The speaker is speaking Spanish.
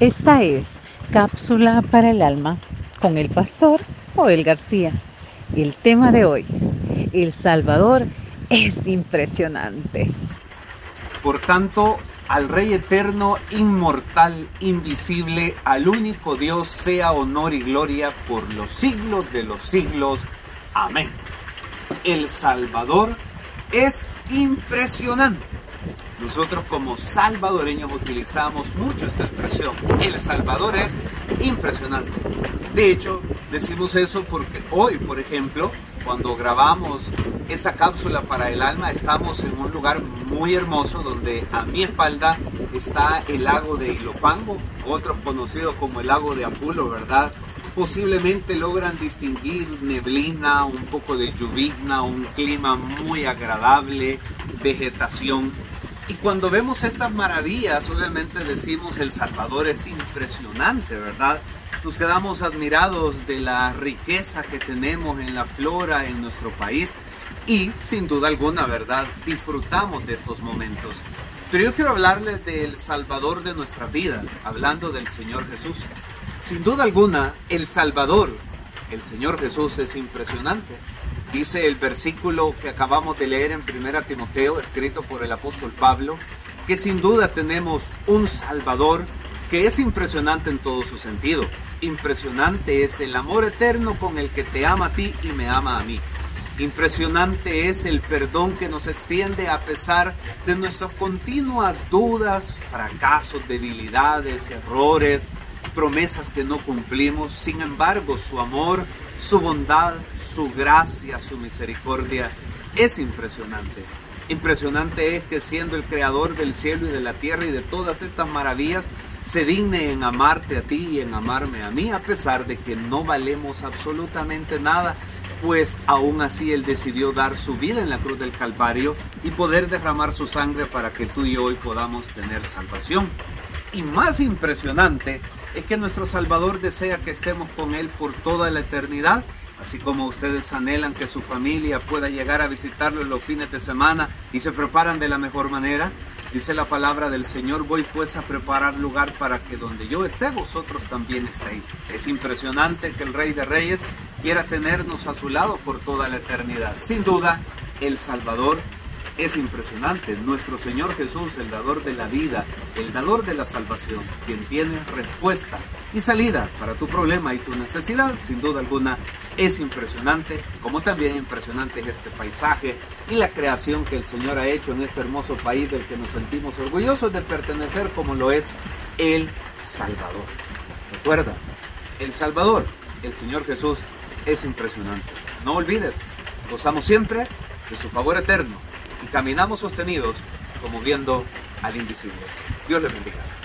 Esta es Cápsula para el Alma con el pastor Joel García. El tema de hoy, El Salvador es impresionante. Por tanto, al Rey eterno, inmortal, invisible, al único Dios sea honor y gloria por los siglos de los siglos. Amén. El Salvador es impresionante. Nosotros como salvadoreños utilizamos mucho esta expresión. El Salvador es impresionante. De hecho, decimos eso porque hoy, por ejemplo, cuando grabamos esta cápsula para el alma, estamos en un lugar muy hermoso donde a mi espalda está el lago de Ilopango, otro conocido como el lago de Apulo, ¿verdad? Posiblemente logran distinguir neblina, un poco de lluvia, un clima muy agradable, vegetación y cuando vemos estas maravillas, obviamente decimos El Salvador es impresionante, ¿verdad? Nos quedamos admirados de la riqueza que tenemos en la flora en nuestro país y sin duda alguna, ¿verdad? Disfrutamos de estos momentos. Pero yo quiero hablarles del Salvador de nuestras vidas, hablando del Señor Jesús. Sin duda alguna, el Salvador, el Señor Jesús es impresionante. Dice el versículo que acabamos de leer en 1 Timoteo, escrito por el apóstol Pablo, que sin duda tenemos un Salvador que es impresionante en todo su sentido. Impresionante es el amor eterno con el que te ama a ti y me ama a mí. Impresionante es el perdón que nos extiende a pesar de nuestras continuas dudas, fracasos, debilidades, errores, promesas que no cumplimos. Sin embargo, su amor, su bondad, su gracia, su misericordia es impresionante. Impresionante es que siendo el creador del cielo y de la tierra y de todas estas maravillas, se digne en amarte a ti y en amarme a mí, a pesar de que no valemos absolutamente nada, pues aún así Él decidió dar su vida en la cruz del Calvario y poder derramar su sangre para que tú y yo hoy podamos tener salvación. Y más impresionante es que nuestro Salvador desea que estemos con Él por toda la eternidad así como ustedes anhelan que su familia pueda llegar a visitarlo en los fines de semana y se preparan de la mejor manera. Dice la palabra del Señor, voy pues a preparar lugar para que donde yo esté, vosotros también estéis. Es impresionante que el Rey de Reyes quiera tenernos a su lado por toda la eternidad. Sin duda, el Salvador es impresionante. Nuestro Señor Jesús, el dador de la vida, el dador de la salvación, quien tiene respuesta y salida para tu problema y tu necesidad, sin duda alguna, es impresionante. Como también impresionante es este paisaje y la creación que el Señor ha hecho en este hermoso país del que nos sentimos orgullosos de pertenecer, como lo es el Salvador. Recuerda, el Salvador, el Señor Jesús, es impresionante. No olvides, gozamos siempre de su favor eterno y caminamos sostenidos como viendo al invisible. Dios les bendiga.